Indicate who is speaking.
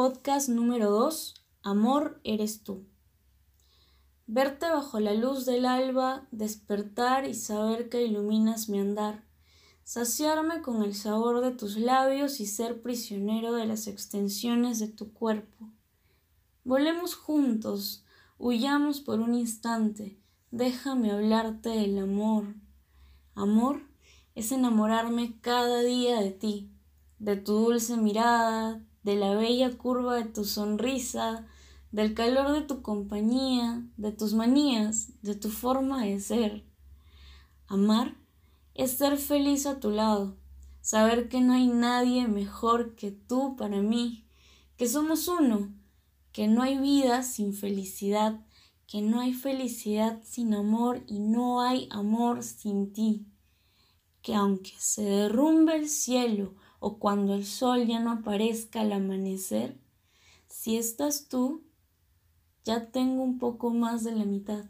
Speaker 1: Podcast número 2. Amor eres tú. Verte bajo la luz del alba, despertar y saber que iluminas mi andar. Saciarme con el sabor de tus labios y ser prisionero de las extensiones de tu cuerpo. Volemos juntos, huyamos por un instante, déjame hablarte del amor. Amor es enamorarme cada día de ti, de tu dulce mirada, de la bella curva de tu sonrisa, del calor de tu compañía, de tus manías, de tu forma de ser. Amar es ser feliz a tu lado, saber que no hay nadie mejor que tú para mí, que somos uno, que no hay vida sin felicidad, que no hay felicidad sin amor y no hay amor sin ti, que aunque se derrumbe el cielo o cuando el sol ya no aparezca al amanecer, si estás tú, ya tengo un poco más de la mitad.